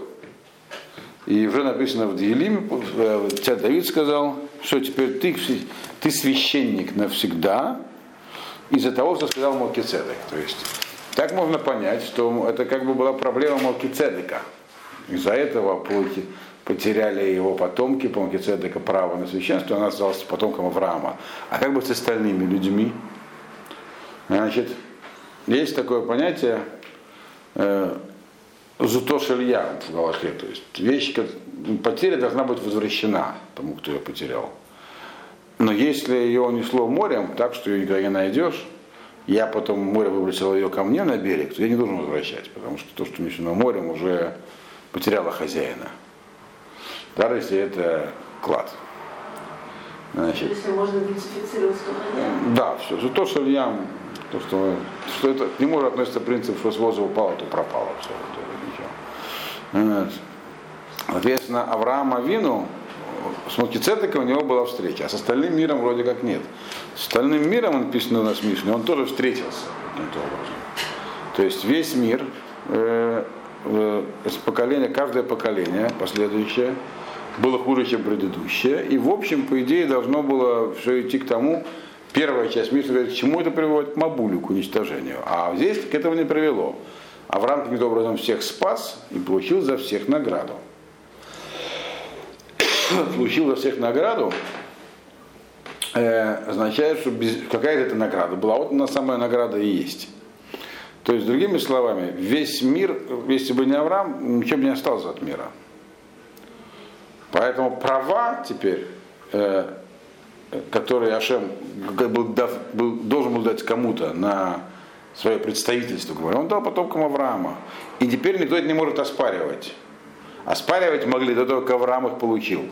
И уже написано в Диелиме, э, царь Давид сказал, что теперь ты, ты священник навсегда из-за того, что сказал Малкицедек. То есть так можно понять, что это как бы была проблема Малкицедека. Из-за этого потеряли его потомки по Малкицедека право на священство, он остался потомком Авраама. А как бы с остальными людьми? Значит, есть такое понятие э, зутош Илья в Галахе, то есть вещь, потеря должна быть возвращена тому, кто ее потерял. Но если ее унесло морем, так что ее никогда не найдешь, я потом море выбросил ее ко мне на берег, то я не должен возвращать, потому что то, что унесено морем, уже потеряло хозяина. Даже если это клад. Значит, Если можно идентифицировать, хозяин. да, все. То, что я, то, что, что это к нему относится принцип, что с воза упало, то пропало все. То, ничего. Вот. Соответственно, Авраама Вину с Мелкицедеком у него была встреча, а с остальным миром вроде как нет. С остальным миром, написано у нас в Мишне, он тоже встретился. То есть весь мир, э, э, с поколения, каждое поколение последующее было хуже, чем предыдущее. И в общем, по идее, должно было все идти к тому, первая часть Мишны говорит, к чему это приводит к Мабулю, к уничтожению. А здесь к этому не привело. Авраам каким-то образом всех спас и получил за всех награду. получил за всех награду, э, означает, что какая-то это награда была. Вот она самая награда и есть. То есть, другими словами, весь мир, если бы не Авраам, ничего бы не осталось от мира. Поэтому права теперь, э, которые Ашем как бы дав- был- должен был дать кому-то на свое представительство, говоря, он дал потомкам Авраама. И теперь никто это не может оспаривать. Оспаривать могли до того, как Авраам их получил.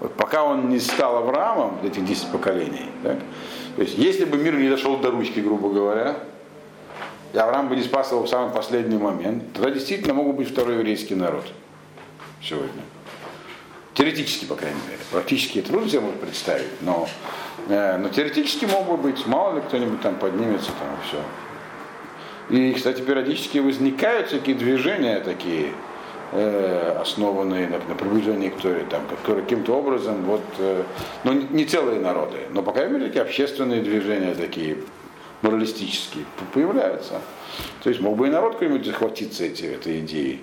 Вот пока он не стал Авраамом, этих 10 поколений, так, то есть если бы мир не дошел до ручки, грубо говоря, и Авраам бы не спас его в самый последний момент, тогда действительно мог бы быть второй еврейский народ сегодня. Теоретически, по крайней мере. Практически это трудно себе может представить, но, э, но теоретически мог бы быть, мало ли кто-нибудь там поднимется там и все. И, кстати, периодически возникают всякие движения такие, э, основанные на, на приближении к Торе, там, которые каким-то образом, вот, э, ну, не- целые народы, но, по крайней мере, такие общественные движения такие, моралистические, появляются. То есть мог бы и народ какой-нибудь захватиться эти, этой идеей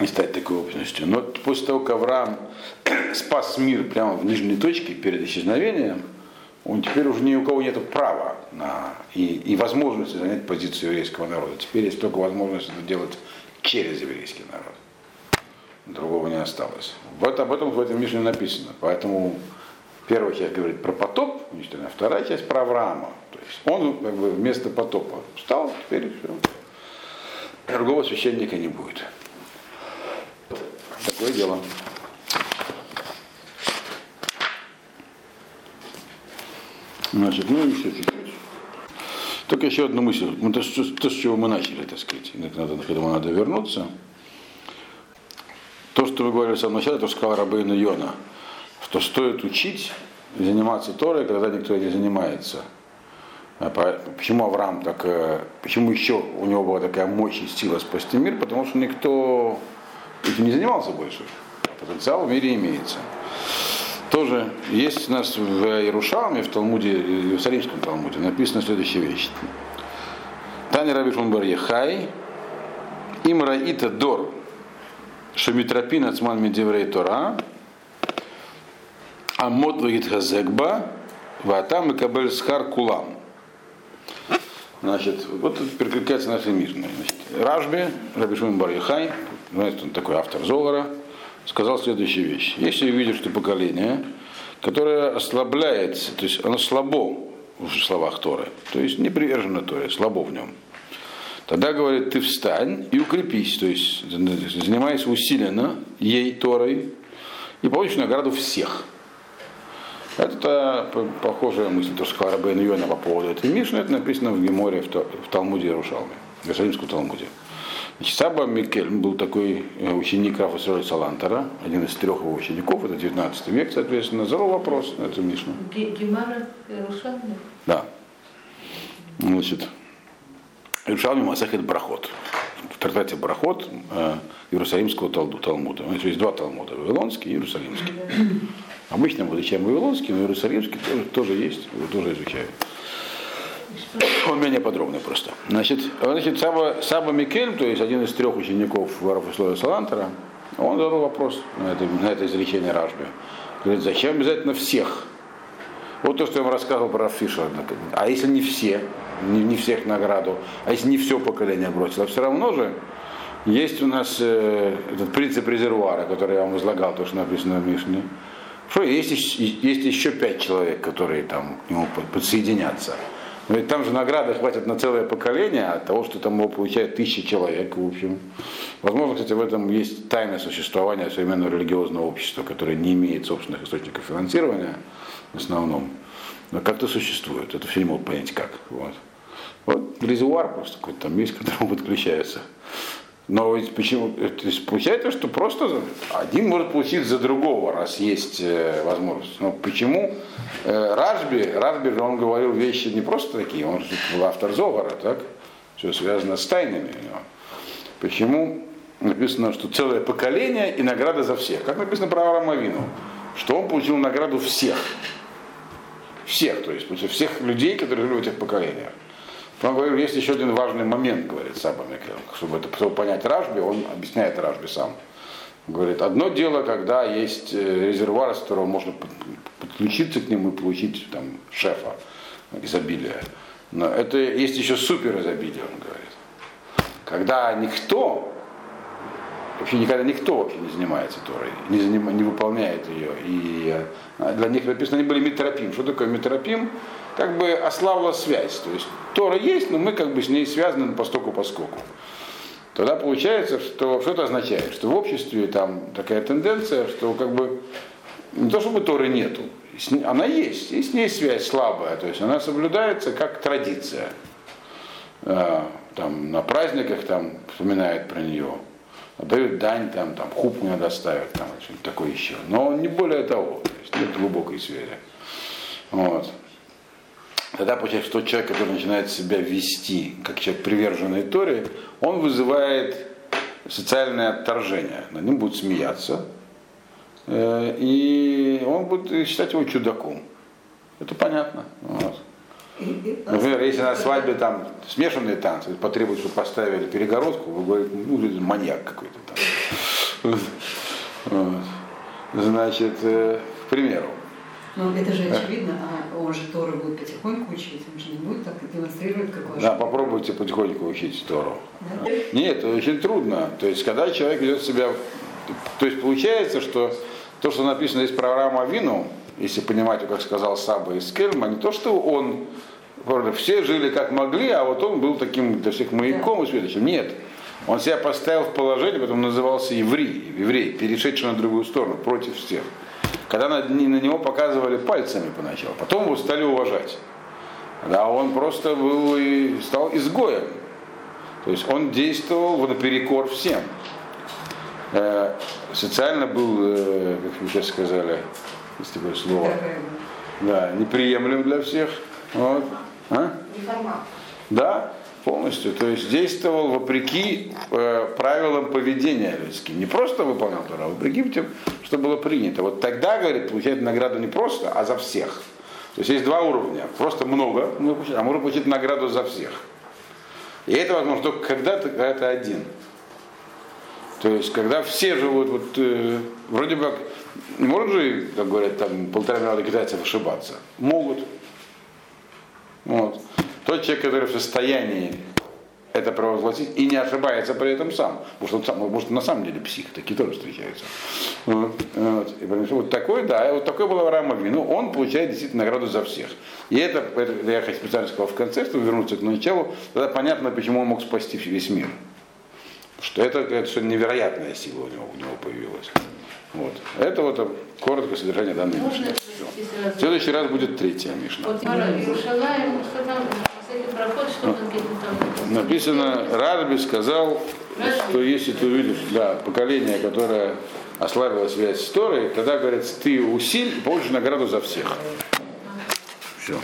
и стать такой общностью. Но после того, как Авраам спас мир прямо в нижней точке перед исчезновением, он теперь уже ни у кого нет права на, и, и возможности занять позицию еврейского народа. Теперь есть только возможность это делать через еврейский народ. Другого не осталось. Вот об этом в этом Мишне написано. Поэтому первая часть говорит про потоп, а вторая часть про Авраама. То есть он как бы вместо потопа встал, теперь все. Другого священника не будет. Такое дело. Значит, ну еще чуть-чуть. Только еще одну мысль. Ну, то, то, с чего мы начали, так сказать, надо, к этому надо вернуться. То, что вы говорили в самом начале, то, что сказал Рабейн Йона, что стоит учить заниматься Торой, когда никто не занимается. А почему Авраам так, э, почему еще у него была такая мощь и сила спасти мир? Потому что никто этим не занимался больше. Потенциал в мире имеется тоже есть у нас в Иерушалме, в Талмуде, в Иерусалимском Талмуде, написана следующая вещь. Тани Раби Шунбар Ехай, им раита дор, шамитропин ацман медеврей Тора, а мод вагит хазекба, ватам и кабель схар кулам. Значит, вот это перекликается нашей мирной. Значит, Ражби, Раби Шунбар Ехай, знаете, он такой автор Золора, сказал следующую вещь. Если видишь, что поколение, которое ослабляется, то есть оно слабо в словах Торы, то есть не привержено Торе, слабо в нем, тогда говорит, ты встань и укрепись, то есть занимайся усиленно ей Торой и получишь награду всех. Это похожая мысль, то, что сказал Рабейн Йона по поводу этой Мишны, это написано в Геморе, в Талмуде Иерушалме, в Иерусалимском Талмуде. Значит, Саба Микель был такой э, ученик Рафа Салантера, один из трех его учеников, это 19 век, соответственно, задал вопрос на эту Мишну. Гемара Иерушалми? Да. Значит, Иерушалми Масахет Брахот. В трактате Брахот э, Иерусалимского Талмуда. Значит, есть два Талмуда, Вавилонский и Иерусалимский. Обычно мы изучаем Вавилонский, но Иерусалимский тоже, тоже есть, его тоже изучаю. Он менее подробный просто. Значит, значит Саба, Саба Микель, то есть один из трех учеников Варафуслоя Салантера, он задал вопрос на это, на это изречение Ражби. Говорит, зачем обязательно всех? Вот то, что я вам рассказывал про Рафиша. А если не все, не, не всех награду, а если не все поколение бросило, все равно же есть у нас э, этот принцип резервуара, который я вам излагал, то, что написано в Мишне. Что есть, есть еще пять человек, которые там к нему подсоединятся. Ведь там же награды хватит на целое поколение от того, что там его получает тысячи человек, в общем. Возможно, кстати, в этом есть тайное существование современного религиозного общества, которое не имеет собственных источников финансирования в основном, но как-то существует. Это все не могут понять как. Вот. Вот резервуар просто какой-то там есть, к которому подключается. Но ведь почему? То есть получается, что просто один может получить за другого, раз есть э, возможность. Но почему э, Ражби, Ражби он говорил вещи не просто такие, он же был автор Зовара, так? Все связано с тайнами. Почему написано, что целое поколение и награда за всех? Как написано про Авраама Вину, что он получил награду всех. Всех, то есть всех людей, которые жили в этих поколениях. Он говорит, есть еще один важный момент, говорит Саба Микел, чтобы, это, чтобы понять Ражби, он объясняет Ражби сам. Говорит, одно дело, когда есть э, резервуар, с которого можно подключиться к нему и получить там шефа изобилия. Но это есть еще супер изобилие, он говорит. Когда никто, вообще никогда никто вообще не занимается Торой, не, заним, не выполняет ее. И э, для них написано, они были метропим. Что такое метропим? Как бы ослабла связь. То есть Тора есть, но мы как бы с ней связаны по стоку поскольку. Тогда получается, что что это означает? Что в обществе там такая тенденция, что как бы не то чтобы Торы нету, она есть, и с ней связь слабая, то есть она соблюдается как традиция. А, там, на праздниках там вспоминают про нее, дают дань, там, там хупу надо ставить, там что-то такое еще. Но не более того, то есть нет глубокой связи. Вот тогда получается, тот человек, который начинает себя вести как человек приверженный Торе, он вызывает социальное отторжение. На ним будут смеяться, э, и он будет считать его чудаком. Это понятно. Вот. Например, если на свадьбе там смешанные танцы, потребуют, чтобы поставили перегородку, вы говорите, ну, маньяк какой-то там. Значит, э, к примеру. Ну, это же очевидно, а он же Торы будет потихоньку учить, он же не будет так демонстрировать, какой Да, попробуйте потихоньку учить Тору. Да? Нет, это очень трудно. То есть, когда человек ведет себя... То есть, получается, что то, что написано здесь про Авраама Авину, если понимать, как сказал Саба из Кельма, не то, что он... Все жили как могли, а вот он был таким для всех маяком и светочем. Нет. Он себя поставил в положение, потом назывался еврей, еврей, перешедший на другую сторону, против всех. Когда на, на него показывали пальцами поначалу, потом его стали уважать. Да, он просто был и стал изгоем. То есть он действовал наперекор всем. Э, социально был, э, как вы сейчас сказали, есть такое слово, да, неприемлем для всех. Вот. А? Да, полностью. То есть действовал вопреки э, правилам поведения людским. Не просто выполнял Тору, а вопреки тем, что было принято. Вот тогда, говорит, получает награду не просто, а за всех. То есть есть два уровня. Просто много, получаем, а можно получить награду за всех. И это возможно только когда ты, когда ты один. То есть, когда все живут, вот, э, вроде бы, не может же, как говорят, там, полтора миллиона китайцев ошибаться? Могут. Вот. Тот человек, который в состоянии это провозгласить и не ошибается при этом сам. Потому что он сам, может, на самом деле псих, такие тоже встречаются. Вот. Вот. И вот такой, да, вот такой был Авраам Авину, он получает действительно награду за всех. И это, это я специально сказал в конце, чтобы вернуться к началу, тогда понятно, почему он мог спасти весь мир. Что это, это что невероятная сила у него, у него появилась. Вот. Это вот коротко содержание данной Можно Мишны. В следующий раз будет третья Мишна. Вот написано Радби сказал, что если ты увидишь да, поколение, которое ослабило связь с Торой, тогда, говорит, ты усиль получишь награду за всех. Все.